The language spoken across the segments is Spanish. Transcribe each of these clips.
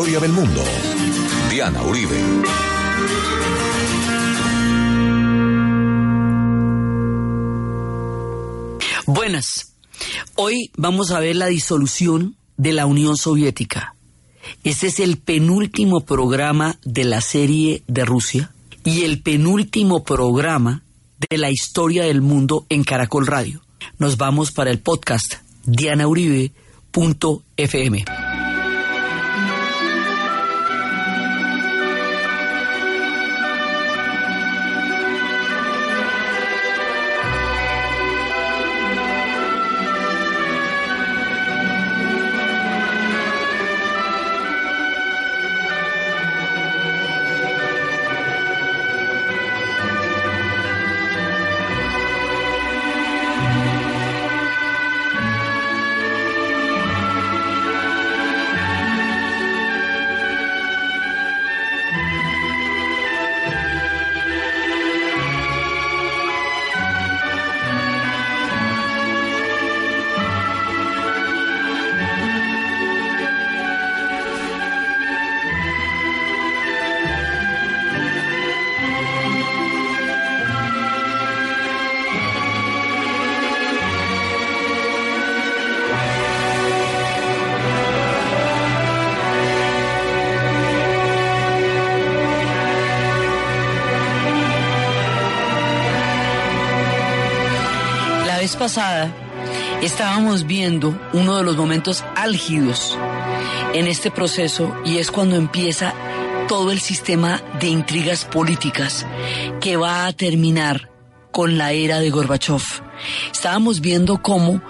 historia del mundo. Diana Uribe. Buenas. Hoy vamos a ver la disolución de la Unión Soviética. Este es el penúltimo programa de la serie de Rusia y el penúltimo programa de la historia del mundo en Caracol Radio. Nos vamos para el podcast dianauribe.fm. pasada estábamos viendo uno de los momentos álgidos en este proceso y es cuando empieza todo el sistema de intrigas políticas que va a terminar con la era de Gorbachev. Estábamos viendo cómo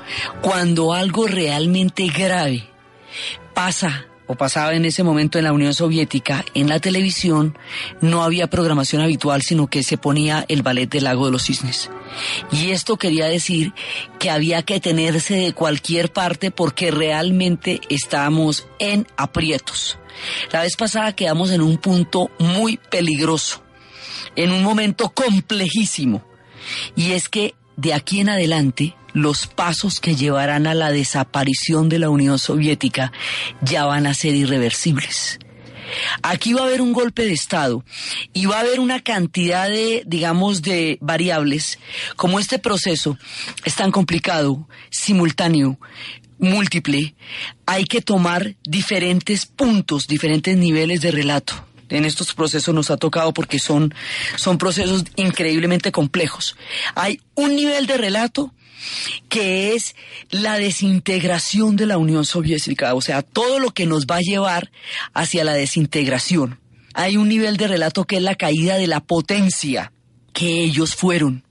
cuando algo realmente grave pasa pasaba en ese momento en la Unión Soviética, en la televisión no había programación habitual, sino que se ponía el ballet del lago de los cisnes. Y esto quería decir que había que tenerse de cualquier parte porque realmente estábamos en aprietos. La vez pasada quedamos en un punto muy peligroso, en un momento complejísimo. Y es que de aquí en adelante los pasos que llevarán a la desaparición de la Unión Soviética ya van a ser irreversibles. Aquí va a haber un golpe de Estado y va a haber una cantidad de, digamos, de variables. Como este proceso es tan complicado, simultáneo, múltiple, hay que tomar diferentes puntos, diferentes niveles de relato en estos procesos nos ha tocado porque son, son procesos increíblemente complejos. Hay un nivel de relato que es la desintegración de la Unión Soviética, o sea, todo lo que nos va a llevar hacia la desintegración. Hay un nivel de relato que es la caída de la potencia que ellos fueron.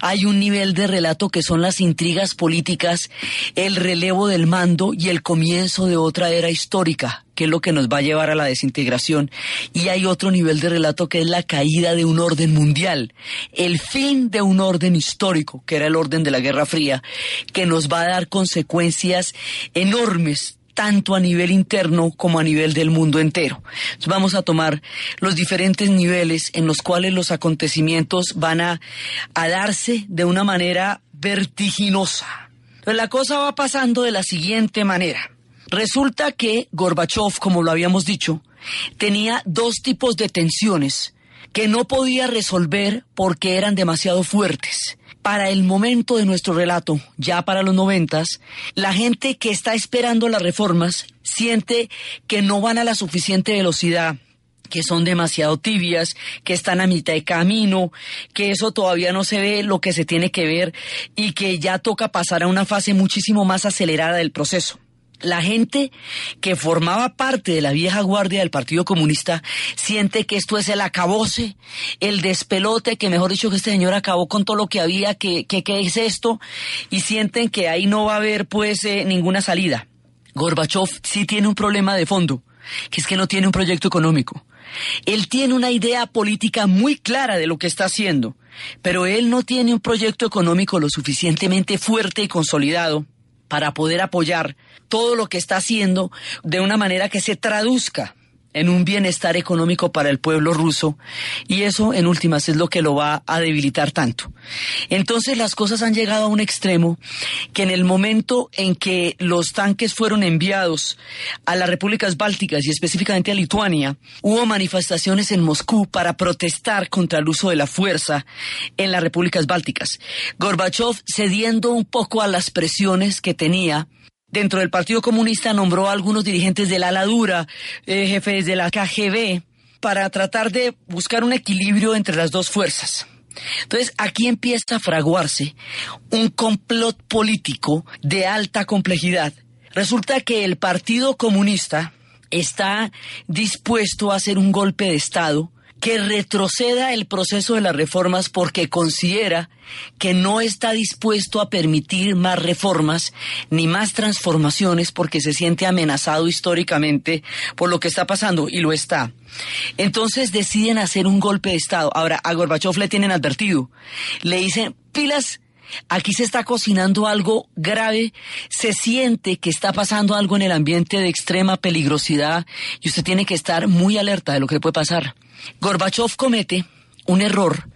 Hay un nivel de relato que son las intrigas políticas, el relevo del mando y el comienzo de otra era histórica, que es lo que nos va a llevar a la desintegración. Y hay otro nivel de relato que es la caída de un orden mundial, el fin de un orden histórico, que era el orden de la Guerra Fría, que nos va a dar consecuencias enormes tanto a nivel interno como a nivel del mundo entero. vamos a tomar los diferentes niveles en los cuales los acontecimientos van a, darse de una manera vertiginosa. La cosa va pasando de la siguiente manera. Resulta que Gorbachev, como lo habíamos dicho, tenía dos tipos de tensiones que no podía resolver porque eran demasiado fuertes. Para el momento de nuestro relato, ya para los noventas, la gente que está esperando las reformas siente que no van a la suficiente velocidad que son demasiado tibias, que están a mitad de camino, que eso todavía no se ve lo que se tiene que ver y que ya toca pasar a una fase muchísimo más acelerada del proceso la gente que formaba parte de la vieja guardia del Partido Comunista siente que esto es el acabose, el despelote, que mejor dicho que este señor acabó con todo lo que había, que, que, es esto, y sienten que ahí no va a haber pues eh, ninguna salida. Gorbachev sí tiene un problema de fondo, que es que no tiene un proyecto económico. Él tiene una idea política muy clara de lo que está haciendo, pero él no tiene un proyecto económico lo suficientemente fuerte y consolidado para poder apoyar todo lo que está haciendo de una manera que se traduzca en un bienestar económico para el pueblo ruso y eso en últimas es lo que lo va a debilitar tanto. Entonces las cosas han llegado a un extremo que en el momento en que los tanques fueron enviados a las repúblicas bálticas y específicamente a Lituania, hubo manifestaciones en Moscú para protestar contra el uso de la fuerza en las repúblicas bálticas. Gorbachev cediendo un poco a las presiones que tenía dentro del Partido Comunista nombró a algunos dirigentes de la ala dura, eh, jefes de la KGB, para tratar de buscar un equilibrio entre las dos fuerzas. Entonces, aquí empieza a fraguarse un complot político de alta complejidad. Resulta que el Partido Comunista está dispuesto a hacer un golpe de Estado que retroceda el proceso de las reformas porque considera que no está dispuesto a permitir más reformas ni más transformaciones porque se siente amenazado históricamente por lo que está pasando y lo está. Entonces deciden hacer un golpe de Estado. Ahora, a Gorbachev le tienen advertido. Le dicen, pilas, Aquí se está cocinando algo grave, se siente que está pasando algo en el ambiente de extrema peligrosidad y usted tiene que estar muy alerta de lo que puede pasar. Gorbachev comete un error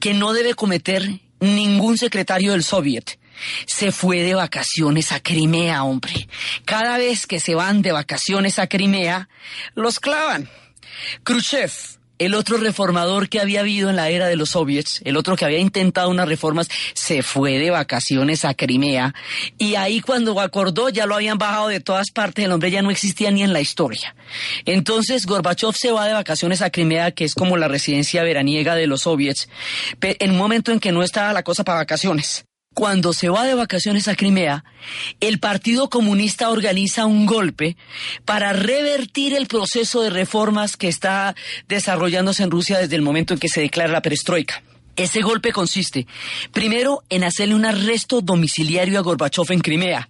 que no debe cometer ningún secretario del Soviet. Se fue de vacaciones a Crimea, hombre. Cada vez que se van de vacaciones a Crimea, los clavan. Khrushchev el otro reformador que había habido en la era de los soviets, el otro que había intentado unas reformas, se fue de vacaciones a Crimea y ahí cuando acordó ya lo habían bajado de todas partes, el hombre ya no existía ni en la historia. Entonces Gorbachev se va de vacaciones a Crimea, que es como la residencia veraniega de los soviets, en un momento en que no estaba la cosa para vacaciones cuando se va de vacaciones a Crimea, el Partido Comunista organiza un golpe para revertir el proceso de reformas que está desarrollándose en Rusia desde el momento en que se declara la perestroika. Ese golpe consiste, primero, en hacerle un arresto domiciliario a Gorbachev en Crimea.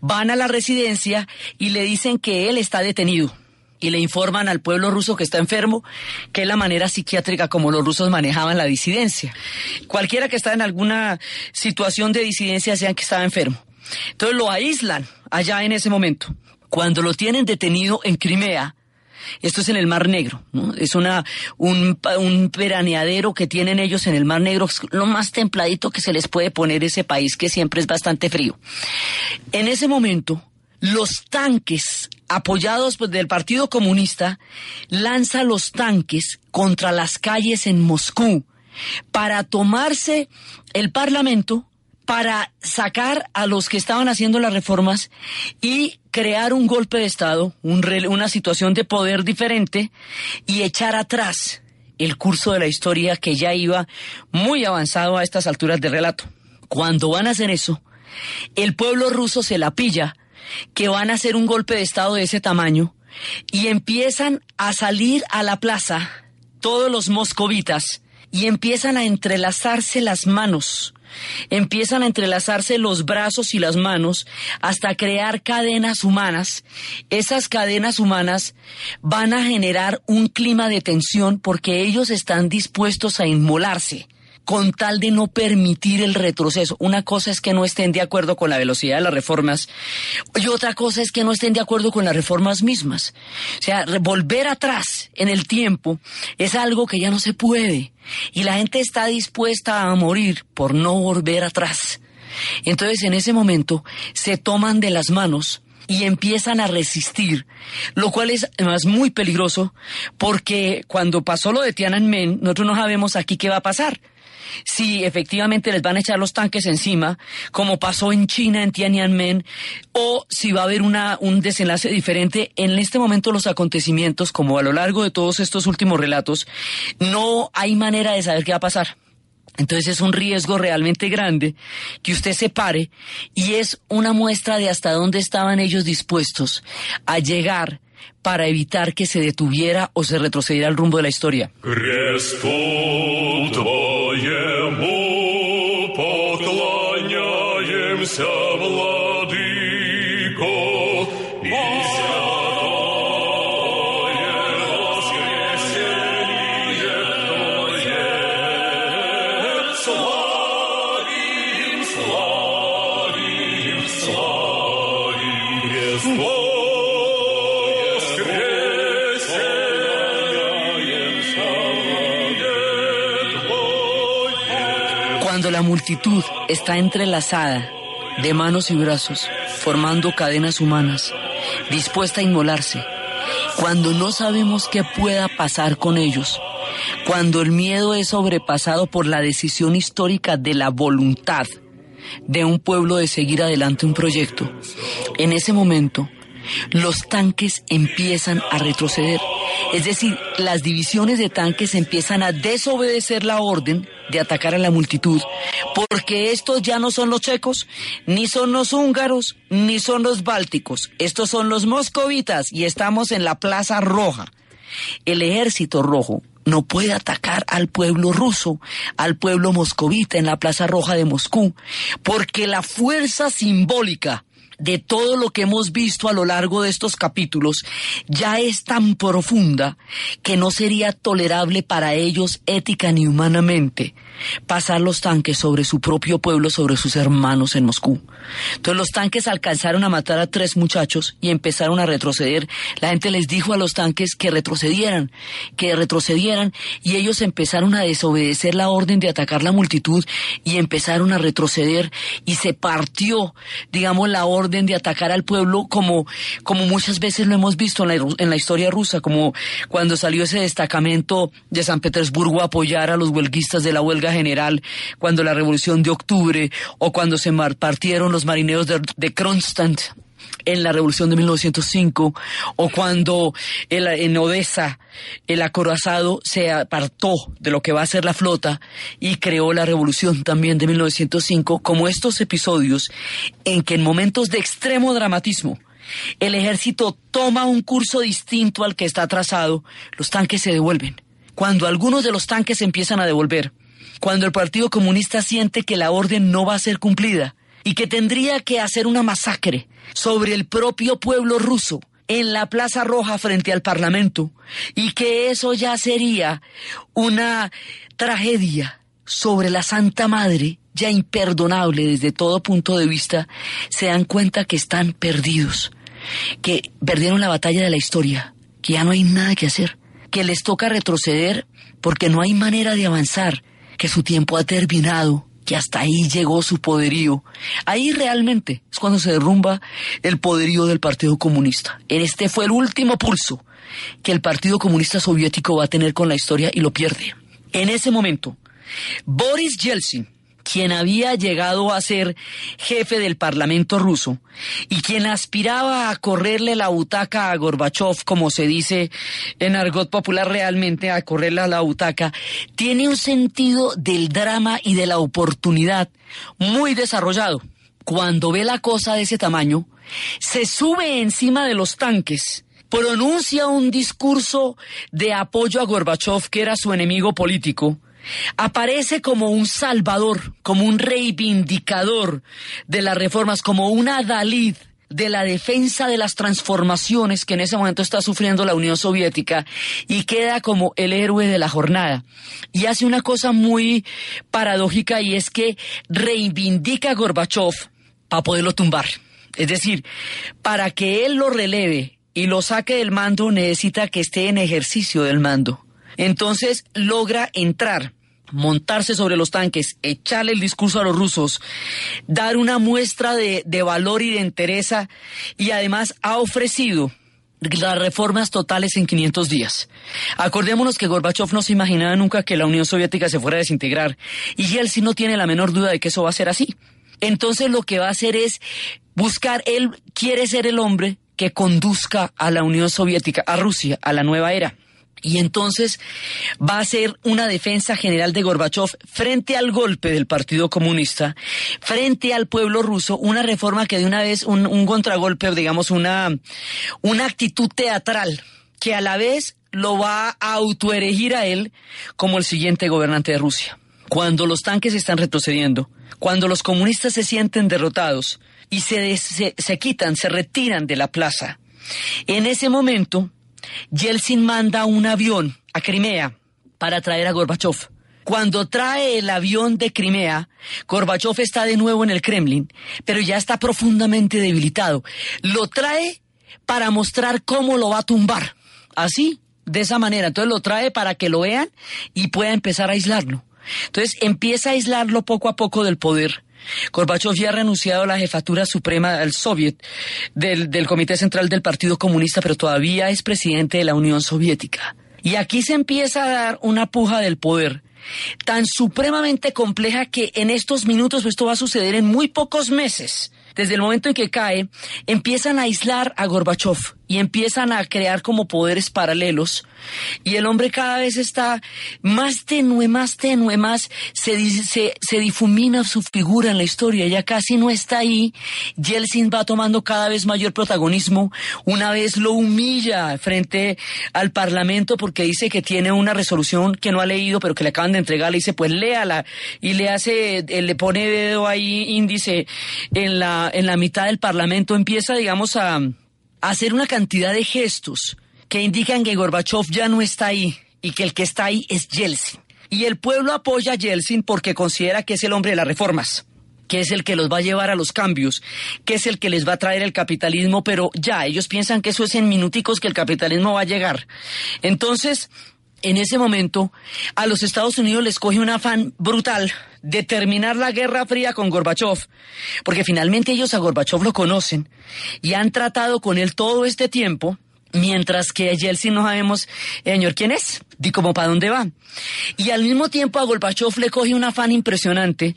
Van a la residencia y le dicen que él está detenido y le informan al pueblo ruso que está enfermo, que es la manera psiquiátrica como los rusos manejaban la disidencia. Cualquiera que está en alguna situación de disidencia, sean que estaba enfermo. Entonces lo aíslan allá en ese momento. Cuando lo tienen detenido en Crimea, esto es en el Mar Negro, es una, un, un veraneadero que tienen ellos en el Mar Negro, lo más templadito que se les puede poner ese país que siempre es bastante frío. En ese momento, los tanques apoyados pues, del Partido Comunista lanza los tanques contra las calles en Moscú para tomarse el Parlamento, para sacar a los que estaban haciendo las reformas y crear un golpe de Estado, una situación de poder diferente y echar atrás el curso de la historia que ya iba muy avanzado a estas alturas del relato. Cuando van a hacer eso, el pueblo ruso se la pilla que van a hacer un golpe de Estado de ese tamaño y empiezan a salir a la plaza todos los moscovitas y empiezan a entrelazarse las manos, empiezan a entrelazarse los brazos y las manos hasta crear cadenas humanas. Esas cadenas humanas van a generar un clima de tensión porque ellos están dispuestos a inmolarse con tal de no permitir el retroceso. Una cosa es que no estén de acuerdo con la velocidad de las reformas y otra cosa es que no estén de acuerdo con las reformas mismas. O sea, volver atrás en el tiempo es algo que ya no se puede y la gente está dispuesta a morir por no volver atrás. Entonces en ese momento se toman de las manos y empiezan a resistir, lo cual es además muy peligroso porque cuando pasó lo de Tiananmen, nosotros no sabemos aquí qué va a pasar si efectivamente les van a echar los tanques encima, como pasó en China, en Tiananmen, o si va a haber una, un desenlace diferente. En este momento los acontecimientos, como a lo largo de todos estos últimos relatos, no hay manera de saber qué va a pasar. Entonces es un riesgo realmente grande que usted se pare y es una muestra de hasta dónde estaban ellos dispuestos a llegar para evitar que se detuviera o se retrocediera el rumbo de la historia. Cuando la multitud está entrelazada de manos y brazos, formando cadenas humanas, dispuesta a inmolarse, cuando no sabemos qué pueda pasar con ellos, cuando el miedo es sobrepasado por la decisión histórica de la voluntad de un pueblo de seguir adelante un proyecto, en ese momento los tanques empiezan a retroceder. Es decir, las divisiones de tanques empiezan a desobedecer la orden de atacar a la multitud, porque estos ya no son los checos, ni son los húngaros, ni son los bálticos, estos son los moscovitas y estamos en la Plaza Roja. El ejército rojo no puede atacar al pueblo ruso, al pueblo moscovita en la Plaza Roja de Moscú, porque la fuerza simbólica de todo lo que hemos visto a lo largo de estos capítulos ya es tan profunda que no sería tolerable para ellos ética ni humanamente pasar los tanques sobre su propio pueblo, sobre sus hermanos en Moscú. Entonces los tanques alcanzaron a matar a tres muchachos y empezaron a retroceder. La gente les dijo a los tanques que retrocedieran, que retrocedieran y ellos empezaron a desobedecer la orden de atacar la multitud y empezaron a retroceder y se partió, digamos, la orden de atacar al pueblo como, como muchas veces lo hemos visto en la, en la historia rusa, como cuando salió ese destacamento de San Petersburgo a apoyar a los huelguistas de la huelga general, cuando la revolución de octubre o cuando se partieron los marineros de, de Kronstadt en la revolución de 1905 o cuando en Odessa el acorazado se apartó de lo que va a ser la flota y creó la revolución también de 1905, como estos episodios en que en momentos de extremo dramatismo el ejército toma un curso distinto al que está trazado, los tanques se devuelven. Cuando algunos de los tanques empiezan a devolver, cuando el Partido Comunista siente que la orden no va a ser cumplida y que tendría que hacer una masacre sobre el propio pueblo ruso en la Plaza Roja frente al Parlamento y que eso ya sería una tragedia sobre la Santa Madre ya imperdonable desde todo punto de vista, se dan cuenta que están perdidos, que perdieron la batalla de la historia, que ya no hay nada que hacer, que les toca retroceder porque no hay manera de avanzar, que su tiempo ha terminado, que hasta ahí llegó su poderío. Ahí realmente es cuando se derrumba el poderío del Partido Comunista. Este fue el último pulso que el Partido Comunista Soviético va a tener con la historia y lo pierde. En ese momento, Boris Yeltsin, quien había llegado a ser jefe del Parlamento ruso y quien aspiraba a correrle la butaca a Gorbachev, como se dice en argot popular realmente, a correrle la butaca, tiene un sentido del drama y de la oportunidad muy desarrollado. Cuando ve la cosa de ese tamaño, se sube encima de los tanques pronuncia un discurso de apoyo a Gorbachev, que era su enemigo político, aparece como un salvador, como un reivindicador de las reformas, como una Dalid de la defensa de las transformaciones que en ese momento está sufriendo la Unión Soviética y queda como el héroe de la jornada. Y hace una cosa muy paradójica y es que reivindica a Gorbachev para poderlo tumbar. Es decir, para que él lo releve y lo saque del mando necesita que esté en ejercicio del mando. Entonces logra entrar montarse sobre los tanques, echarle el discurso a los rusos, dar una muestra de, valor y de entereza y además ha ofrecido las reformas totales en 500 días. Acordémonos que Gorbachev no se imaginaba nunca que la Unión Soviética se fuera a desintegrar y él sí no tiene la menor duda de que eso va a ser así. Entonces lo que va a hacer es buscar, él quiere ser el hombre que conduzca a la Unión Soviética, a Rusia, a la nueva era. Y entonces va a ser una defensa general de Gorbachev frente al golpe del Partido Comunista, frente al pueblo ruso, una reforma que de una vez, un, contragolpe, digamos, una, una actitud teatral, que a la vez lo va a autoerigir a él como el siguiente gobernante de Rusia. Cuando los tanques están retrocediendo, cuando los comunistas se sienten derrotados y se, se quitan, se retiran de la plaza, en ese momento Yeltsin manda un avión a Crimea para traer a Gorbachev. Cuando trae el avión de Crimea, Gorbachev está de nuevo en el Kremlin, pero ya está profundamente debilitado. Lo trae para mostrar cómo lo va a tumbar. Así, de esa manera. Entonces lo trae para que lo vean y pueda empezar a aislarlo. Entonces empieza a aislarlo poco a poco del poder. Gorbachev ya ha renunciado a la jefatura suprema del Soviet, del, del Comité Central del Partido Comunista, pero todavía es presidente de la Unión Soviética. Y aquí se empieza a dar una puja del poder tan supremamente compleja que en estos minutos, esto va a suceder en muy pocos meses, desde el momento en que cae, empiezan a aislar a Gorbachev y empiezan a crear como poderes paralelos. Y el hombre cada vez está más tenue, más tenue, más se, se, se difumina su figura en la historia, ya casi no está ahí, Yeltsin va tomando cada vez mayor protagonismo, una vez lo humilla frente al Parlamento porque dice que tiene una resolución que no ha leído pero que le acaban de entregar, le dice pues léala y le hace, eh, le pone dedo ahí índice en la, en la mitad del Parlamento, empieza digamos a hacer una cantidad de gestos que indican que Gorbachev ya no está ahí y que el que está ahí es Yeltsin. Y el pueblo apoya a Yeltsin porque considera que es el hombre de las reformas que es el que los va a llevar a los cambios, que es el que les va a traer el capitalismo, pero ya, ellos piensan que eso es en minuticos que el capitalismo va a llegar. Entonces, en ese momento, a los Estados Unidos les coge un afán brutal de terminar la Guerra Fría con Gorbachev, porque finalmente ellos a Gorbachev lo conocen y han tratado con él todo este tiempo, Mientras que a Yeltsin no sabemos, eh, señor, quién es, ni cómo para dónde va. Y al mismo tiempo a Gorbachev le coge un afán impresionante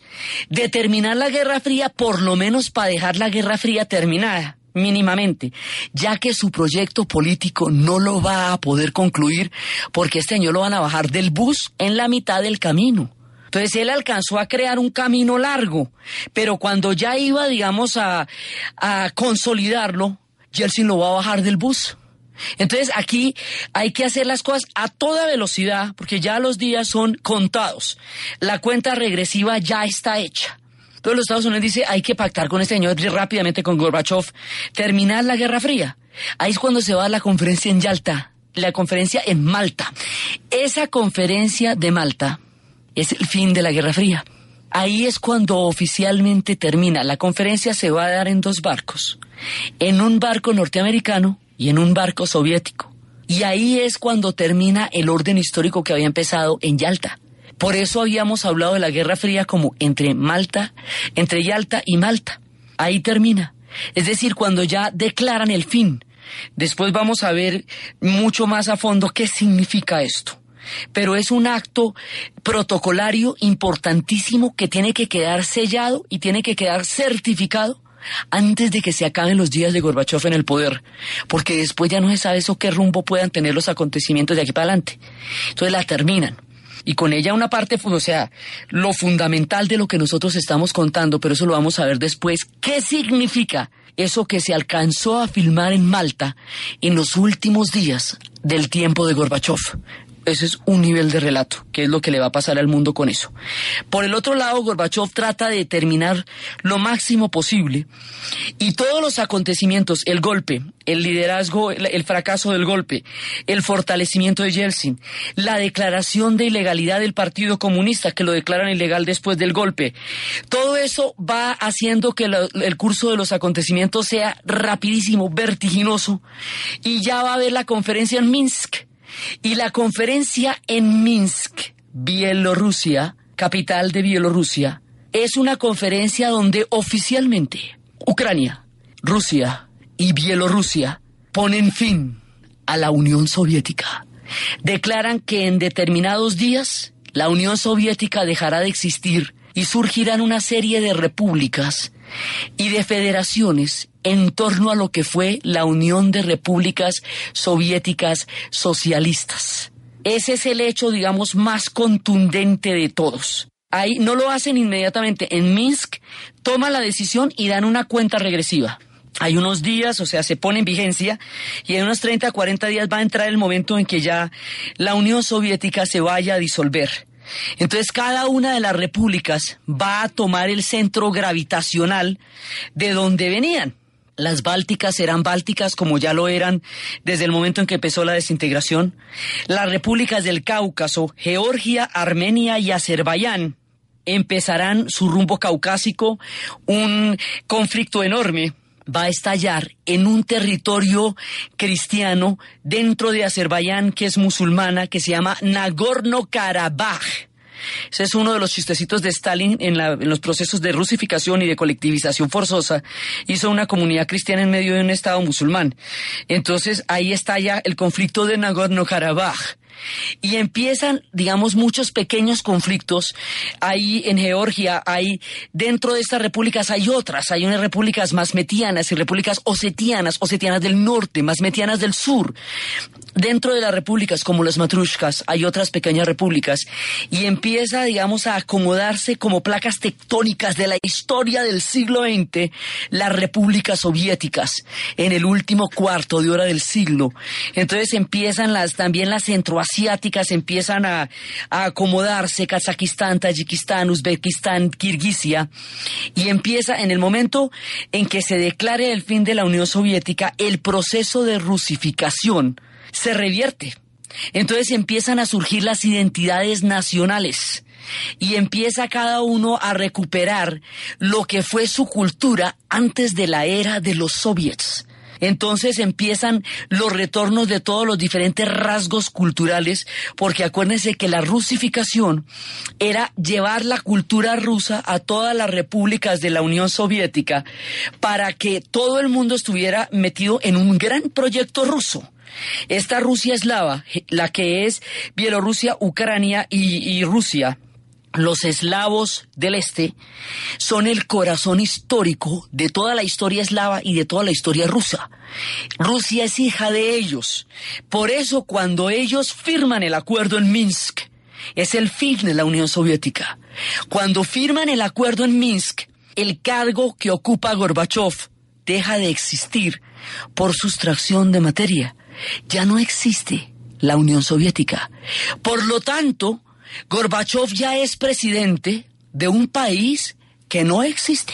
de terminar la Guerra Fría, por lo menos para dejar la Guerra Fría terminada mínimamente, ya que su proyecto político no lo va a poder concluir porque este año lo van a bajar del bus en la mitad del camino. Entonces él alcanzó a crear un camino largo, pero cuando ya iba, digamos, a, a consolidarlo, Yeltsin lo va a bajar del bus. Entonces aquí hay que hacer las cosas a toda velocidad porque ya los días son contados. La cuenta regresiva ya está hecha. Todos los Estados Unidos dice hay que pactar con este señor rápidamente con Gorbachev, terminar la Guerra Fría. Ahí es cuando se va a la conferencia en Yalta, la conferencia en Malta. Esa conferencia de Malta es el fin de la Guerra Fría. Ahí es cuando oficialmente termina. La conferencia se va a dar en dos barcos. En un barco norteamericano y en un barco soviético. Y ahí es cuando termina el orden histórico que había empezado en Yalta. Por eso habíamos hablado de la Guerra Fría como entre Malta, entre Yalta y Malta. Ahí termina. Es decir, cuando ya declaran el fin. Después vamos a ver mucho más a fondo qué significa esto. Pero es un acto protocolario importantísimo que tiene que quedar sellado y tiene que quedar certificado antes de que se acaben los días de Gorbachev en el poder, porque después ya no se sabe eso qué rumbo puedan tener los acontecimientos de aquí para adelante. Entonces la terminan. Y con ella una parte, o sea, lo fundamental de lo que nosotros estamos contando, pero eso lo vamos a ver después. ¿Qué significa eso que se alcanzó a filmar en Malta en los últimos días del tiempo de Gorbachev? Ese es un nivel de relato, que es lo que le va a pasar al mundo con eso. Por el otro lado, Gorbachev trata de terminar lo máximo posible y todos los acontecimientos, el golpe, el liderazgo, el fracaso del golpe, el fortalecimiento de Yeltsin, la declaración de ilegalidad del Partido Comunista, que lo declaran ilegal después del golpe, todo eso va haciendo que el curso de los acontecimientos sea rapidísimo, vertiginoso y ya va a haber la conferencia en Minsk y la conferencia en Minsk, Bielorrusia, capital de Bielorrusia, es una conferencia donde oficialmente Ucrania, Rusia y Bielorrusia ponen fin a la Unión Soviética. Declaran que en determinados días la Unión Soviética dejará de existir y surgirán una serie de repúblicas y de federaciones en torno a lo que fue la Unión de Repúblicas Soviéticas Socialistas. Ese es el hecho, digamos, más contundente de todos. Ahí no lo hacen inmediatamente. En Minsk toman la decisión y dan una cuenta regresiva. Hay unos días, o sea, se pone en vigencia y en unos 30, 40 días va a entrar el momento en que ya la Unión Soviética se vaya a disolver. Entonces cada una de las repúblicas va a tomar el centro gravitacional de donde venían. Las bálticas serán bálticas como ya lo eran desde el momento en que empezó la desintegración. Las repúblicas del Cáucaso, Georgia, Armenia y Azerbaiyán empezarán su rumbo caucásico. Un conflicto enorme va a estallar en un territorio cristiano dentro de Azerbaiyán que es musulmana, que se llama Nagorno-Karabaj. Ese es uno de los chistecitos de Stalin en, en los procesos de rusificación y de colectivización forzosa. Hizo una comunidad cristiana en medio de un estado musulmán. Entonces ahí está ya el conflicto de Nagorno-Karabaj y empiezan, digamos, muchos pequeños conflictos. Ahí en Georgia, hay dentro de estas repúblicas hay otras, hay unas repúblicas más metianas y repúblicas osetianas, osetianas del norte, más metianas del sur. Dentro de las repúblicas como las matrushkas hay otras pequeñas repúblicas y empieza, digamos, a acomodarse como placas tectónicas de la historia del siglo XX las repúblicas soviéticas en el último cuarto de hora del siglo. Entonces empiezan las también las centroasiáticas empiezan a, a acomodarse Kazajistán, Tayikistán, Uzbekistán, Kirguisia y empieza en el momento en que se declare el fin de la Unión Soviética el proceso de rusificación se revierte. Entonces empiezan a surgir las identidades nacionales y empieza cada uno a recuperar lo que fue su cultura antes de la era de los soviets. Entonces empiezan los retornos de todos los diferentes rasgos culturales, porque acuérdense que la rusificación era llevar la cultura rusa a todas las repúblicas de la Unión Soviética para que todo el mundo estuviera metido en un gran proyecto ruso. Esta Rusia eslava, la que es Bielorrusia, Ucrania y, Rusia, los eslavos del este son el corazón histórico de toda la historia eslava y de toda la historia rusa. Rusia es hija de ellos. Por eso cuando ellos firman el acuerdo en Minsk, es el fin de la Unión Soviética. Cuando firman el acuerdo en Minsk, el cargo que ocupa Gorbachev deja de existir por sustracción de materia ya no existe la Unión Soviética. Por lo tanto, Gorbachev ya es presidente de un país que no existe.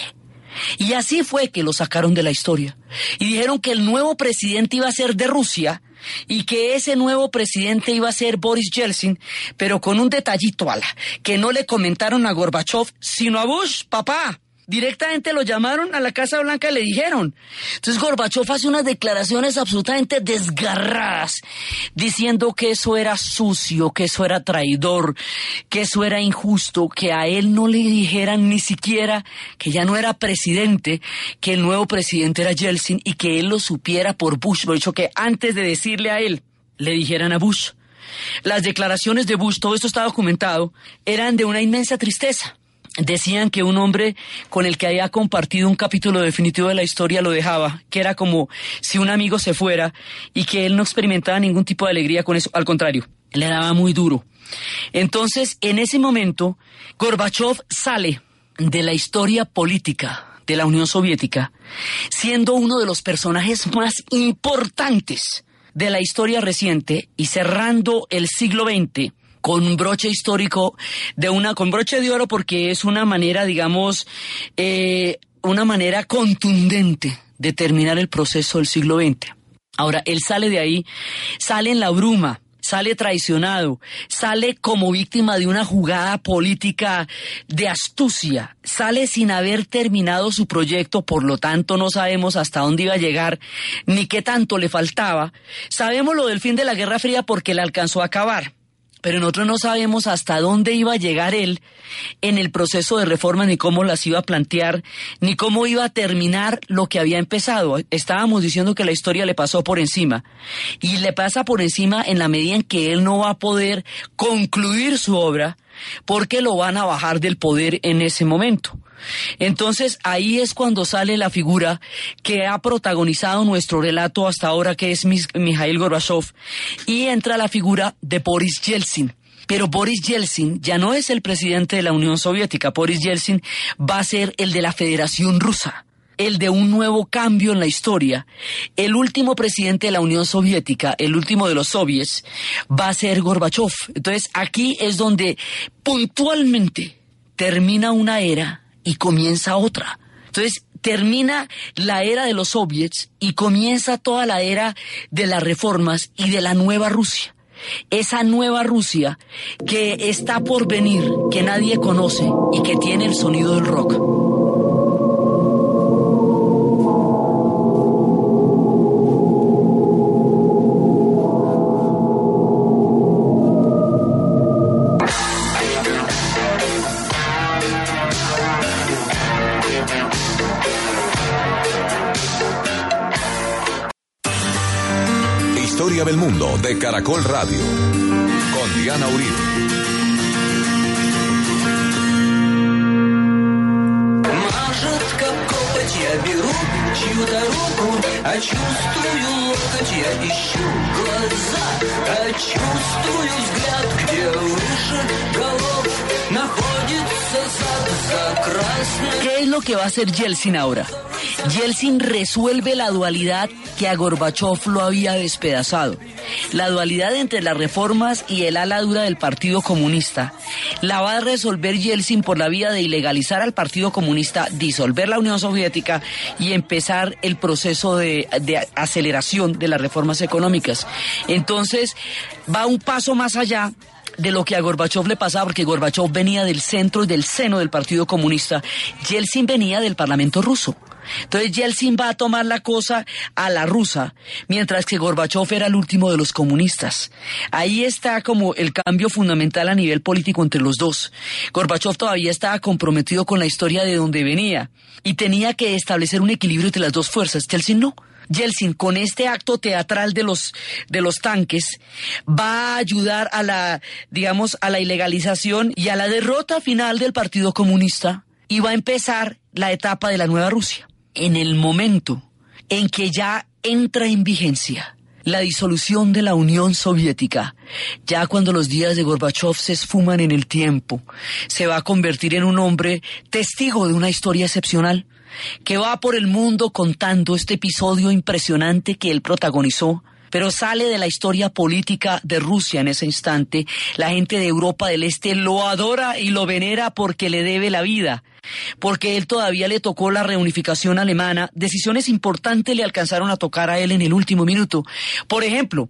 Y así fue que lo sacaron de la historia. Y dijeron que el nuevo presidente iba a ser de Rusia y que ese nuevo presidente iba a ser Boris Yeltsin, pero con un detallito ala, que no le comentaron a Gorbachev, sino a Bush, papá. Directamente lo llamaron a la Casa Blanca y le dijeron. Entonces Gorbachev hace unas declaraciones absolutamente desgarradas, diciendo que eso era sucio, que eso era traidor, que eso era injusto, que a él no le dijeran ni siquiera que ya no era presidente, que el nuevo presidente era Yeltsin y que él lo supiera por Bush. Por hecho, que antes de decirle a él, le dijeran a Bush. Las declaraciones de Bush, todo esto está documentado, eran de una inmensa tristeza decían que un hombre con el que había compartido un capítulo definitivo de la historia lo dejaba, que era como si un amigo se fuera y que él no experimentaba ningún tipo de alegría con eso, al contrario, le daba muy duro. Entonces, en ese momento, Gorbachev sale de la historia política de la Unión Soviética, siendo uno de los personajes más importantes de la historia reciente y cerrando el siglo XX con un broche histórico de una, con broche de oro porque es una manera, digamos, eh, una manera contundente de terminar el proceso del siglo XX. Ahora, él sale de ahí, sale en la bruma, sale traicionado, sale como víctima de una jugada política de astucia, sale sin haber terminado su proyecto, por lo tanto no sabemos hasta dónde iba a llegar, ni qué tanto le faltaba. Sabemos lo del fin de la Guerra Fría porque le alcanzó a acabar pero nosotros no sabemos hasta dónde iba a llegar él en el proceso de reforma, ni cómo las iba a plantear, ni cómo iba a terminar lo que había empezado. Estábamos diciendo que la historia le pasó por encima, y le pasa por encima en la medida en que él no va a poder concluir su obra, porque lo van a bajar del poder en ese momento. Entonces ahí es cuando sale la figura que ha protagonizado nuestro relato hasta ahora, que es Mikhail Gorbachev, y entra la figura de Boris Yeltsin. Pero Boris Yeltsin ya no es el presidente de la Unión Soviética, Boris Yeltsin va a ser el de la Federación Rusa el de un nuevo cambio en la historia. El último presidente de la Unión Soviética, el último de los soviets, va a ser Gorbachev. Entonces aquí es donde puntualmente termina una era y comienza otra. Entonces, termina la era de los soviets y comienza toda la era de las reformas y de la nueva Rusia. Esa nueva Rusia que está por venir, que nadie conoce y que tiene el sonido del rock. de Caracol Radio. Con Diana Uribe. чью-то руку, а чувствую локоть, я ищу глаза, а чувствую взгляд, где выше голов находится зад за красным. ¿Qué es lo que va a hacer Yeltsin ahora? Yeltsin resuelve la dualidad que a Gorbachev lo había despedazado. La dualidad entre las reformas y el ala dura del Partido Comunista la va a resolver Yeltsin por la vía de ilegalizar al Partido Comunista, disolver la Unión Soviética y empezar el proceso de, de aceleración de las reformas económicas. Entonces, va un paso más allá de lo que a Gorbachev le pasaba, porque Gorbachev venía del centro y del seno del Partido Comunista, Yeltsin venía del Parlamento ruso. Entonces Yeltsin va a tomar la cosa a la rusa, mientras que Gorbachev era el último de los comunistas. Ahí está como el cambio fundamental a nivel político entre los dos. Gorbachev todavía estaba comprometido con la historia de donde venía y tenía que establecer un equilibrio entre las dos fuerzas. Yeltsin no. Yeltsin con este acto teatral de los de los tanques va a ayudar a la digamos a la ilegalización y a la derrota final del Partido Comunista y va a empezar la etapa de la nueva Rusia. En el momento en que ya entra en vigencia la disolución de la Unión Soviética, ya cuando los días de Gorbachev se esfuman en el tiempo, se va a convertir en un hombre testigo de una historia excepcional que va por el mundo contando este episodio impresionante que él protagonizó, pero sale de la historia política de Rusia en ese instante. La gente de Europa del Este lo adora y lo venera porque le debe la vida porque él todavía le tocó la reunificación alemana. Decisiones importantes le alcanzaron a tocar a él en el último minuto. Por ejemplo,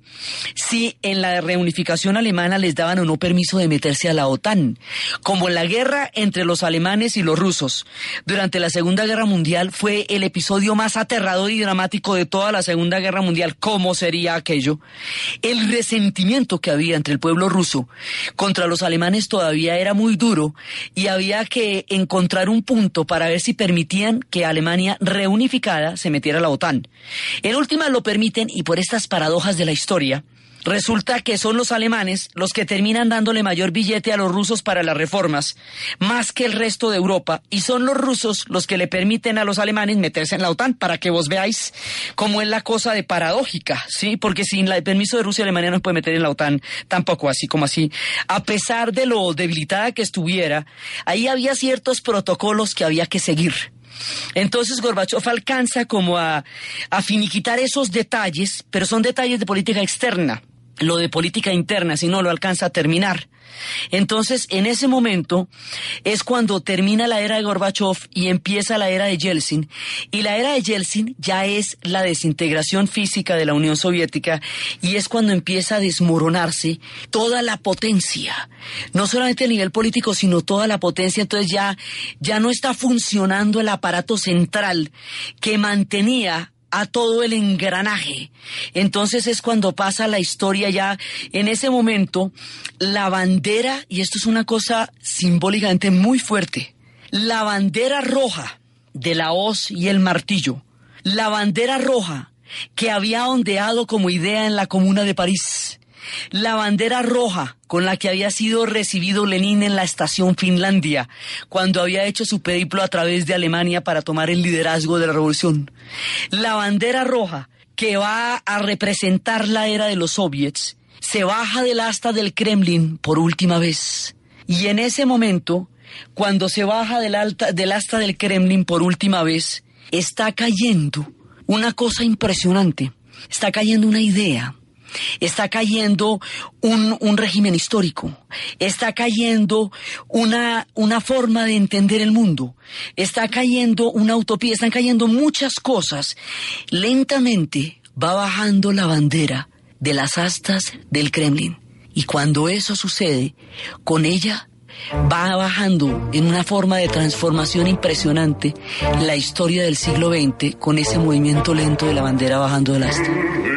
si en la reunificación alemana les daban o no permiso de meterse a la OTAN, como en la guerra entre los alemanes y los rusos. Durante la Segunda Guerra Mundial fue el episodio más aterrador y dramático de toda la Segunda Guerra Mundial. ¿Cómo sería aquello? El resentimiento que había entre el pueblo ruso contra los alemanes todavía era muy duro y había que encontrar un punto para ver si permitían que Alemania reunificada se metiera a la OTAN. En última lo permiten y por estas paradojas de la historia, Resulta que son los alemanes los que terminan dándole mayor billete a los rusos para las reformas, más que el resto de Europa, y son los rusos los que le permiten a los alemanes meterse en la OTAN, para que vos veáis cómo es la cosa de paradójica, ¿sí? Porque sin el permiso de Rusia, Alemania no puede meter en la OTAN tampoco, así como así. A pesar de lo debilitada que estuviera, ahí había ciertos protocolos que había que seguir. Entonces Gorbachev alcanza como a, a finiquitar esos detalles, pero son detalles de política externa lo de política interna, si no lo alcanza a terminar. Entonces, en ese momento es cuando termina la era de Gorbachev y empieza la era de Yeltsin. Y la era de Yeltsin ya es la desintegración física de la Unión Soviética y es cuando empieza a desmoronarse toda la potencia. No solamente a nivel político, sino toda la potencia. Entonces ya, ya no está funcionando el aparato central que mantenía a todo el engranaje. Entonces es cuando pasa la historia ya, en ese momento, la bandera, y esto es una cosa simbólicamente muy fuerte, la bandera roja de la hoz y el martillo, la bandera roja que había ondeado como idea en la Comuna de París, la bandera roja con la que había sido recibido Lenin en la estación Finlandia, cuando había hecho su periplo a través de Alemania para tomar el liderazgo de la revolución. La bandera roja que va a representar la era de los soviets se baja del asta del Kremlin por última vez. Y en ese momento, cuando se baja del, alta, del asta del Kremlin por última vez, está cayendo una cosa impresionante. Está cayendo una idea está cayendo un, régimen histórico, está cayendo una, una forma de entender el mundo, está cayendo una utopía, están cayendo muchas cosas. Lentamente va bajando la bandera de las astas del Kremlin. Y cuando eso sucede, con ella va bajando en una forma de transformación impresionante la historia del siglo XX con ese movimiento lento de la bandera bajando del asta.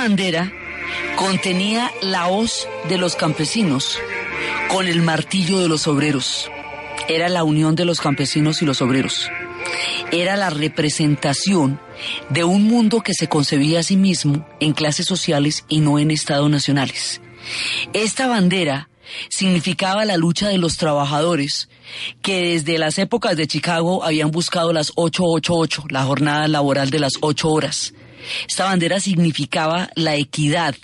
Bandera contenía la hoz de los campesinos con el martillo de los obreros. Era la unión de los campesinos y los obreros. Era la representación de un mundo que se concebía a sí mismo en clases sociales y no en estados nacionales. Esta bandera significaba la lucha de los trabajadores que desde las épocas de Chicago habían buscado las 888, la jornada laboral de las 8 horas. Esta bandera significaba la equidad,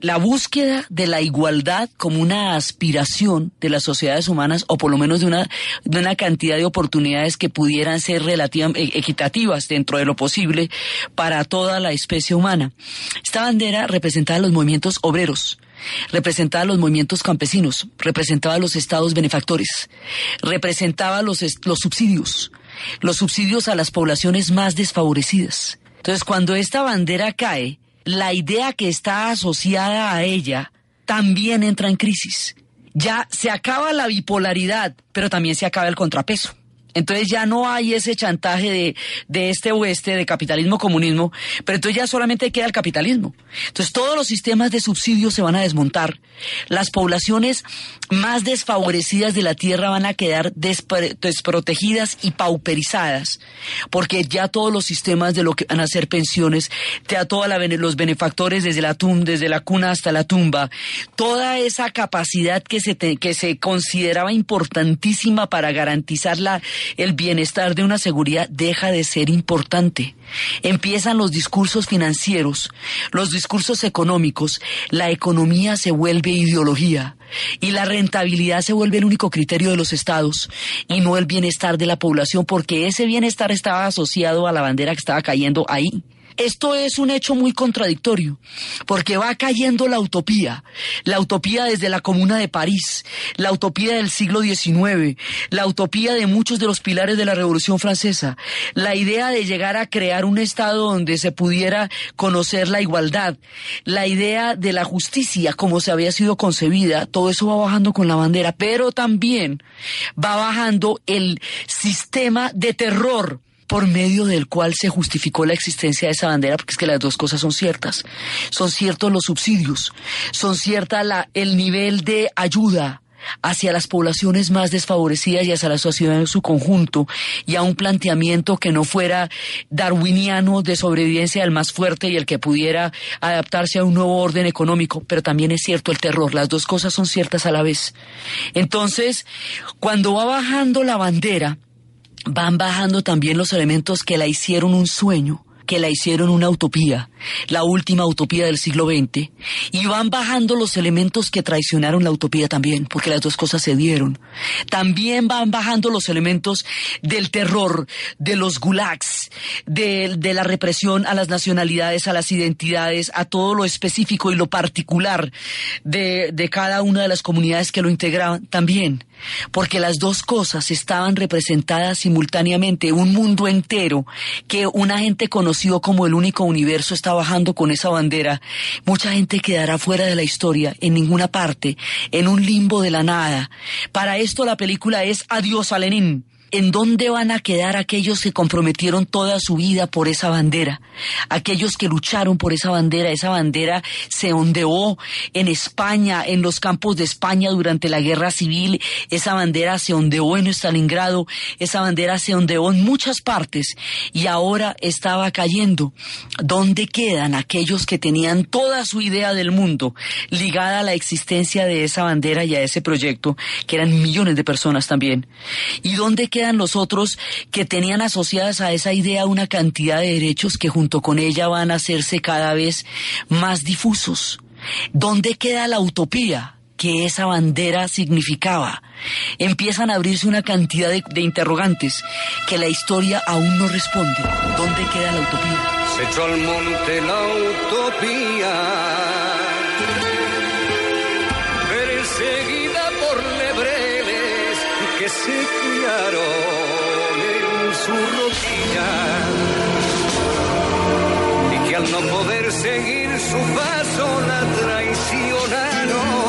la búsqueda de la igualdad como una aspiración de las sociedades humanas o por lo menos de una, de una cantidad de oportunidades que pudieran ser relativamente e, equitativas dentro de lo posible para toda la especie humana. Esta bandera representaba los movimientos obreros, representaba los movimientos campesinos, representaba los estados benefactores, representaba los, los subsidios, los subsidios a las poblaciones más desfavorecidas. Entonces, cuando esta bandera cae, la idea que está asociada a ella también entra en crisis. Ya se acaba la bipolaridad, pero también se acaba el contrapeso. Entonces ya no hay ese chantaje de, de este oeste, de capitalismo-comunismo, pero entonces ya solamente queda el capitalismo. Entonces todos los sistemas de subsidios se van a desmontar. Las poblaciones más desfavorecidas de la tierra van a quedar desprotegidas y pauperizadas, porque ya todos los sistemas de lo que van a ser pensiones, ya todos los benefactores desde la, tum, desde la cuna hasta la tumba, toda esa capacidad que se, que se consideraba importantísima para garantizar la, el bienestar de una seguridad deja de ser importante. Empiezan los discursos financieros, los discursos económicos, la economía se vuelve ideología y la rentabilidad se vuelve el único criterio de los estados y no el bienestar de la población porque ese bienestar estaba asociado a la bandera que estaba cayendo ahí. Esto es un hecho muy contradictorio, porque va cayendo la utopía, la utopía desde la Comuna de París, la utopía del siglo XIX, la utopía de muchos de los pilares de la Revolución Francesa, la idea de llegar a crear un Estado donde se pudiera conocer la igualdad, la idea de la justicia como se había sido concebida, todo eso va bajando con la bandera, pero también va bajando el sistema de terror por medio del cual se justificó la existencia de esa bandera, porque es que las dos cosas son ciertas. Son ciertos los subsidios, son cierta la, el nivel de ayuda hacia las poblaciones más desfavorecidas y hacia la sociedad en su conjunto, y a un planteamiento que no fuera darwiniano de sobrevivencia del más fuerte y el que pudiera adaptarse a un nuevo orden económico, pero también es cierto el terror, las dos cosas son ciertas a la vez. Entonces, cuando va bajando la bandera, van bajando también los elementos que la hicieron un sueño, que la hicieron una utopía, la última utopía del siglo XX, y van bajando los elementos que traicionaron la utopía también, porque las dos cosas se dieron. También van bajando los elementos del terror, de los gulags, de, de la represión a las nacionalidades, a las identidades, a todo lo específico y lo particular de, de cada una de las comunidades que lo integraban también porque las dos cosas estaban representadas simultáneamente, un mundo entero que una gente conoció como el único universo bajando con esa bandera, mucha gente quedará fuera de la historia, en ninguna parte, en un limbo de la nada. Para esto la película es Adiós a Lenin. ¿En dónde van a quedar aquellos que comprometieron toda su vida por esa bandera? Aquellos que lucharon por esa bandera. Esa bandera se ondeó en España, en los campos de España durante la guerra civil. Esa bandera se ondeó en Stalingrado. Esa bandera se ondeó en muchas partes y ahora estaba cayendo. ¿Dónde quedan aquellos que tenían toda su idea del mundo ligada a la existencia de esa bandera y a ese proyecto, que eran millones de personas también? ¿Y dónde quedan los otros que tenían asociadas a esa idea una cantidad de derechos que junto con ella van a hacerse cada vez más difusos? ¿Dónde queda la utopía? que esa bandera significaba. Empiezan a abrirse una cantidad de, de, interrogantes que la historia aún no responde. ¿Dónde queda la utopía? Se echó al monte la utopía, que se en su rodilla y que al no poder seguir su paso la traicionaron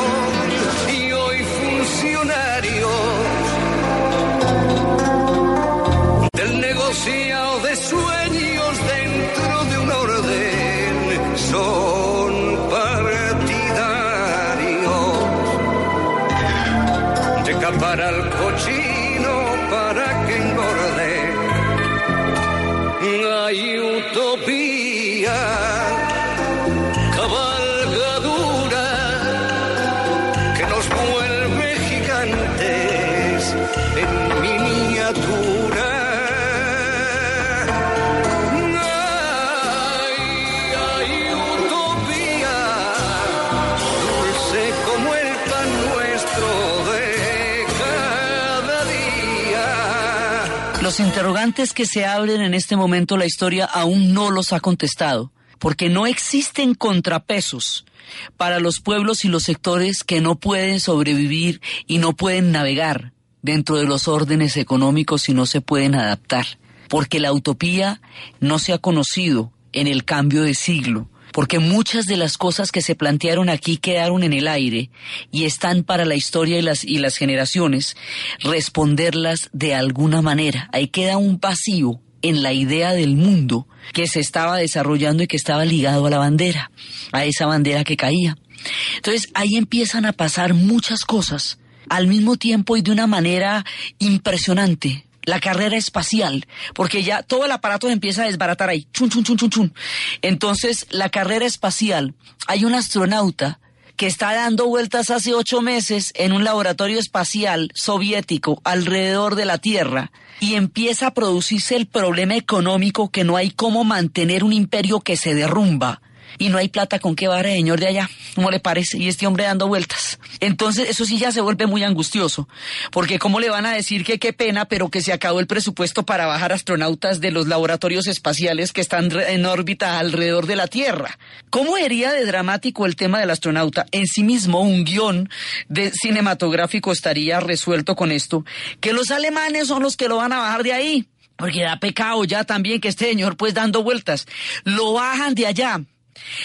Los interrogantes que se abren en este momento la historia aún no los ha contestado, porque no existen contrapesos para los pueblos y los sectores que no pueden sobrevivir y no pueden navegar dentro de los órdenes económicos y no se pueden adaptar, porque la utopía no se ha conocido en el cambio de siglo, porque muchas de las cosas que se plantearon aquí quedaron en el aire y están para la historia y las, y las generaciones responderlas de alguna manera. Ahí queda un vacío en la idea del mundo que se estaba desarrollando y que estaba ligado a la bandera, a esa bandera que caía. Entonces ahí empiezan a pasar muchas cosas al mismo tiempo y de una manera impresionante. La carrera espacial, porque ya todo el aparato se empieza a desbaratar ahí. Chun, chun, chun, chun, chun. Entonces, la carrera espacial, hay un astronauta que está dando vueltas hace ocho meses en un laboratorio espacial soviético alrededor de la Tierra y empieza a producirse el problema económico que no hay cómo mantener un imperio que se derrumba y no hay plata con qué barre señor de allá, ¿cómo le parece? Y este hombre dando vueltas. Entonces eso sí ya se vuelve muy angustioso, porque cómo le van a decir que qué pena, pero que se acabó el presupuesto para bajar astronautas de los laboratorios espaciales que están en órbita alrededor de la Tierra. ¿Cómo sería de dramático el tema del astronauta? En sí mismo un guion de cinematográfico estaría resuelto con esto, que los alemanes son los que lo van a bajar de ahí. Porque da pecado ya también que este señor pues dando vueltas. Lo bajan de allá.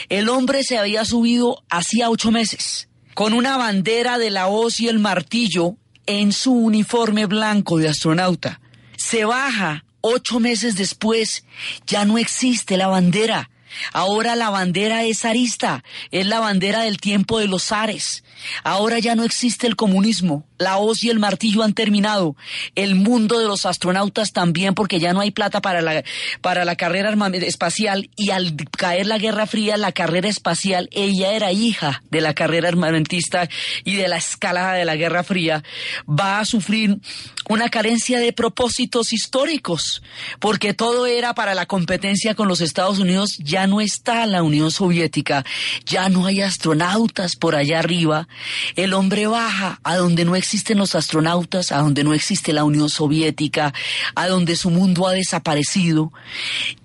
El hombre se había subido hacía ocho meses, con una bandera de la hoz y el martillo en su uniforme blanco de astronauta. Se baja ocho meses después, ya no existe la bandera. Ahora la bandera es arista, es la bandera del tiempo de los zares. Ahora ya no existe el comunismo, la hoz y el martillo han terminado. El mundo de los astronautas también, porque ya no hay plata para la, para la carrera espacial. Y al caer la Guerra Fría, la carrera espacial, ella era hija de la carrera armamentista y de la escalada de la Guerra Fría, va a sufrir una carencia de propósitos históricos, porque todo era para la competencia con los Estados Unidos. Ya no está la Unión Soviética, ya no hay astronautas por allá arriba. El hombre baja a donde no existen los astronautas, a donde no existe la Unión Soviética, a donde su mundo ha desaparecido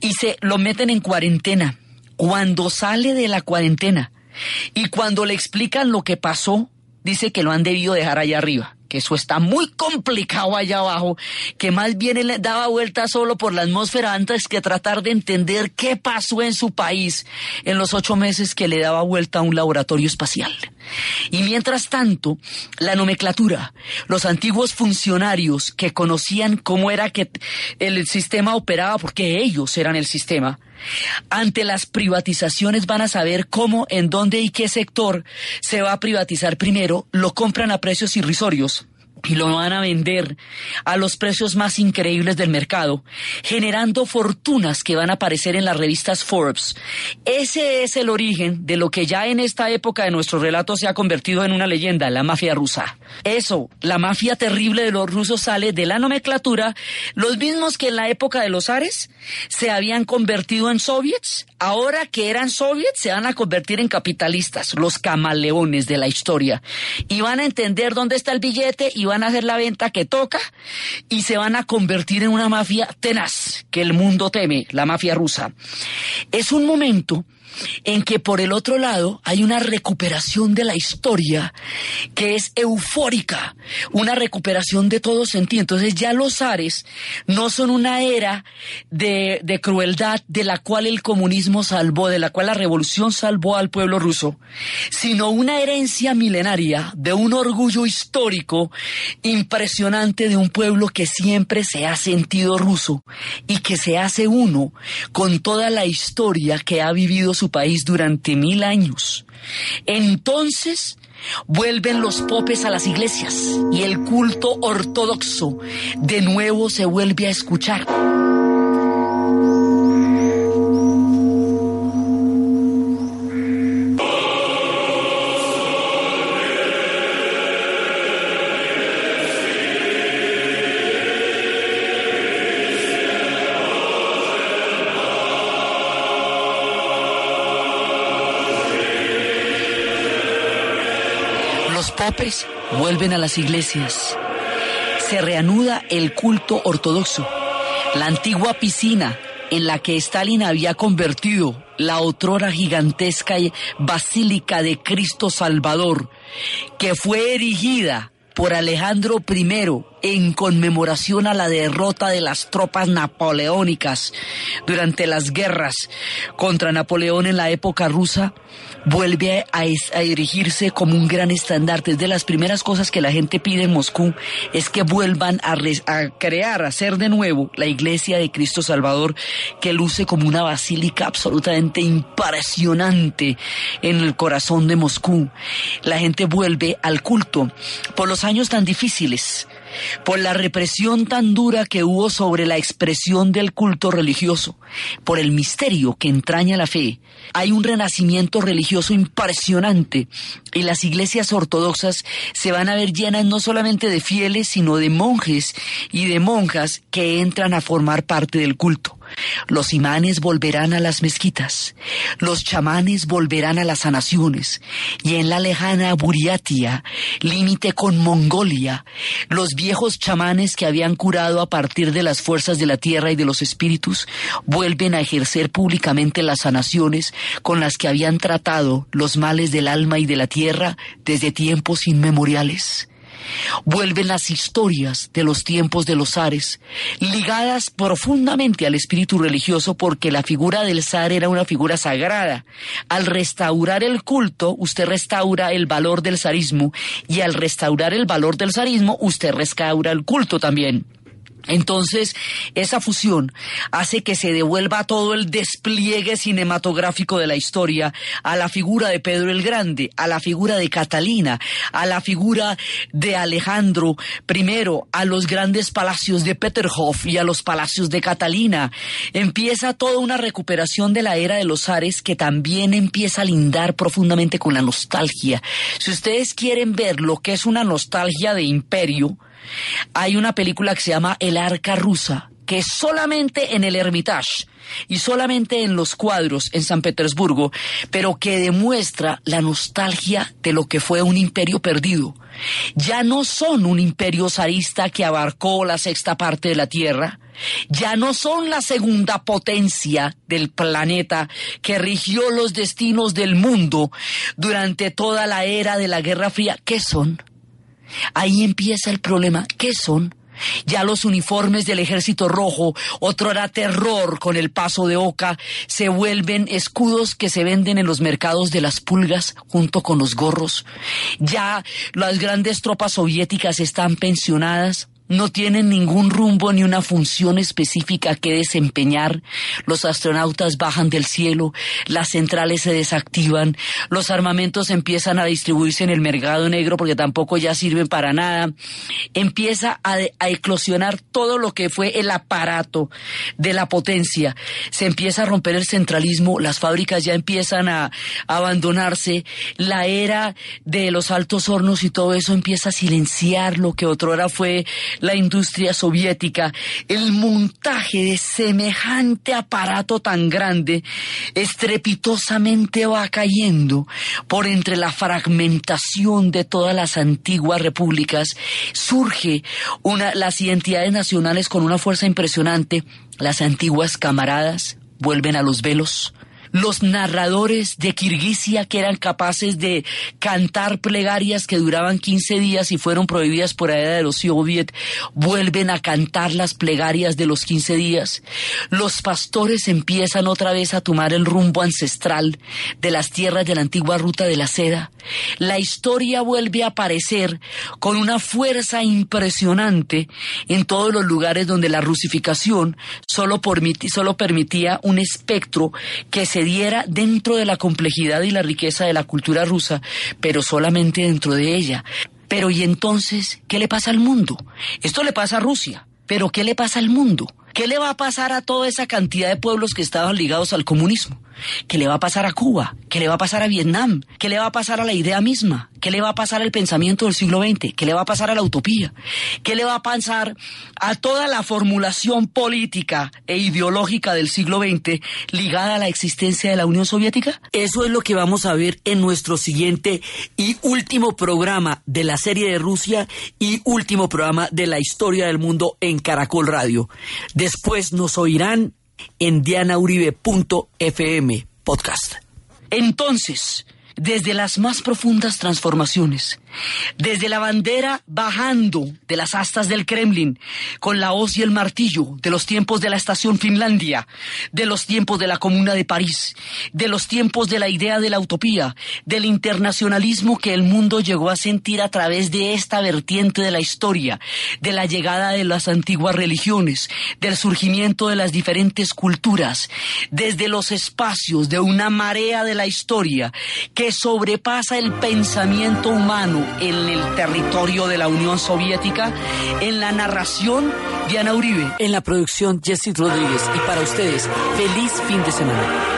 y se lo meten en cuarentena. Cuando sale de la cuarentena y cuando le explican lo que pasó, dice que lo han debido dejar allá arriba que eso está muy complicado allá abajo, que más bien él daba vuelta solo por la atmósfera antes que tratar de entender qué pasó en su país en los ocho meses que le daba vuelta a un laboratorio espacial. Y mientras tanto, la nomenclatura, los antiguos funcionarios que conocían cómo era que el sistema operaba, porque ellos eran el sistema, ante las privatizaciones van a saber cómo, en dónde y qué sector se va a privatizar primero, lo compran a precios irrisorios y lo van a vender a los precios más increíbles del mercado, generando fortunas que van a aparecer en las revistas Forbes. Ese es el origen de lo que ya en esta época de nuestro relato se ha convertido en una leyenda, la mafia rusa. Eso, la mafia terrible de los rusos sale de la nomenclatura, los mismos que en la época de los Ares se habían convertido en soviets, ahora que eran soviets se van a convertir en capitalistas, los camaleones de la historia, y van a entender dónde está el billete y van a hacer la venta que toca y se van a convertir en una mafia tenaz que el mundo teme, la mafia rusa. Es un momento en que por el otro lado hay una recuperación de la historia que es eufórica, una recuperación de todo sentido. Entonces ya los Ares no son una era de, de, crueldad de la cual el comunismo salvó, de la cual la revolución salvó al pueblo ruso, sino una herencia milenaria de un orgullo histórico impresionante de un pueblo que siempre se ha sentido ruso y que se hace uno con toda la historia que ha vivido su país durante mil años. Entonces vuelven los popes a las iglesias y el culto ortodoxo de nuevo se vuelve a escuchar. Vuelven a las iglesias. Se reanuda el culto ortodoxo. La antigua piscina en la que Stalin había convertido la otrora gigantesca Basílica de Cristo Salvador, que fue erigida por Alejandro I en conmemoración a la derrota de las tropas napoleónicas durante las guerras contra Napoleón en la época rusa, vuelve a, erigirse como un gran estandarte. de las primeras cosas que la gente pide en Moscú es que vuelvan a, a crear, a hacer de nuevo la iglesia de Cristo Salvador, que luce como una basílica absolutamente impresionante en el corazón de Moscú. La gente vuelve al culto por los años tan difíciles por la represión tan dura que hubo sobre la expresión del culto religioso, por el misterio que entraña la fe. Hay un renacimiento religioso impresionante y las iglesias ortodoxas se van a ver llenas no solamente de fieles, sino de monjes y de monjas que entran a formar parte del culto. Los imanes volverán a las mezquitas, los chamanes volverán a las sanaciones, y en la lejana Buriatia, límite con Mongolia, los viejos chamanes que habían curado a partir de las fuerzas de la tierra y de los espíritus, vuelven a ejercer públicamente las sanaciones con las que habían tratado los males del alma y de la tierra desde tiempos inmemoriales. Vuelven las historias de los tiempos de los zares, ligadas profundamente al espíritu religioso porque la figura del zar era una figura sagrada. Al restaurar el culto, usted restaura el valor del zarismo y al restaurar el valor del zarismo, usted restaura el culto también. Entonces, esa fusión hace que se devuelva todo el despliegue cinematográfico de la historia a la figura de Pedro el Grande, a la figura de Catalina, a la figura de Alejandro I, a los grandes palacios de Peterhof y a los palacios de Catalina. Empieza toda una recuperación de la era de los Ares que también empieza a lindar profundamente con la nostalgia. Si ustedes quieren ver lo que es una nostalgia de imperio, hay una película que se llama El Arca Rusa, que solamente en el Hermitage y solamente en los cuadros en San Petersburgo, pero que demuestra la nostalgia de lo que fue un imperio perdido. Ya no son un imperio zarista que abarcó la sexta parte de la tierra, ya no son la segunda potencia del planeta que rigió los destinos del mundo durante toda la era de la Guerra Fría. ¿Qué son? Ahí empieza el problema. ¿Qué son? Ya los uniformes del ejército rojo, otro era terror con el paso de oca, se vuelven escudos que se venden en los mercados de las pulgas junto con los gorros. Ya las grandes tropas soviéticas están pensionadas no tienen ningún rumbo ni una función específica que desempeñar. Los astronautas bajan del cielo, las centrales se desactivan, los armamentos empiezan a distribuirse en el mercado negro porque tampoco ya sirven para nada. Empieza a, eclosionar todo lo que fue el aparato de la potencia. Se empieza a romper el centralismo, las fábricas ya empiezan a, abandonarse, la era de los altos hornos y todo eso empieza a silenciar lo que otrora fue la industria soviética, el montaje de semejante aparato tan grande estrepitosamente va cayendo por entre la fragmentación de todas las antiguas repúblicas, surge una, las identidades nacionales con una fuerza impresionante, las antiguas camaradas vuelven a los velos, los narradores de Kirguisia que eran capaces de cantar plegarias que duraban 15 días y fueron prohibidas por edad de los soviet, vuelven a cantar las plegarias de los 15 días. Los pastores empiezan otra vez a tomar el rumbo ancestral de las tierras de la antigua ruta de la seda. La historia vuelve a aparecer con una fuerza impresionante en todos los lugares donde la rusificación solo, solo permitía un espectro que se sucediera dentro de la complejidad y la riqueza de la cultura rusa, pero solamente dentro de ella. Pero ¿y entonces qué le pasa al mundo? Esto le pasa a Rusia, pero ¿qué le pasa al mundo? ¿Qué le va a pasar a toda esa cantidad de pueblos que estaban ligados al comunismo? ¿Qué le va a pasar a Cuba? ¿Qué le va a pasar a Vietnam? ¿Qué le va a pasar a la idea misma? ¿Qué le va a pasar al pensamiento del siglo XX? ¿Qué le va a pasar a la utopía? ¿Qué le va a pasar a toda la formulación política e ideológica del siglo XX ligada a la existencia de la Unión Soviética? Eso es lo que vamos a ver en nuestro siguiente y último programa de la serie de Rusia y último programa de la historia del mundo en Caracol Radio. Después nos oirán en dianauribe.fm podcast. Entonces, desde las más profundas transformaciones, desde la bandera bajando de las astas del Kremlin, con la hoz y el martillo de los tiempos de la estación Finlandia, de los tiempos de la Comuna de París, de los tiempos de la idea de la utopía, del internacionalismo que el mundo llegó a sentir a través de esta vertiente de la historia, de la llegada de las antiguas religiones, del surgimiento de las diferentes culturas, desde los espacios de una marea de la historia que sobrepasa el pensamiento humano, en el territorio de la Unión Soviética. En la narración, Diana Uribe. En la producción, Jesse Rodríguez. Y para ustedes, feliz fin de semana.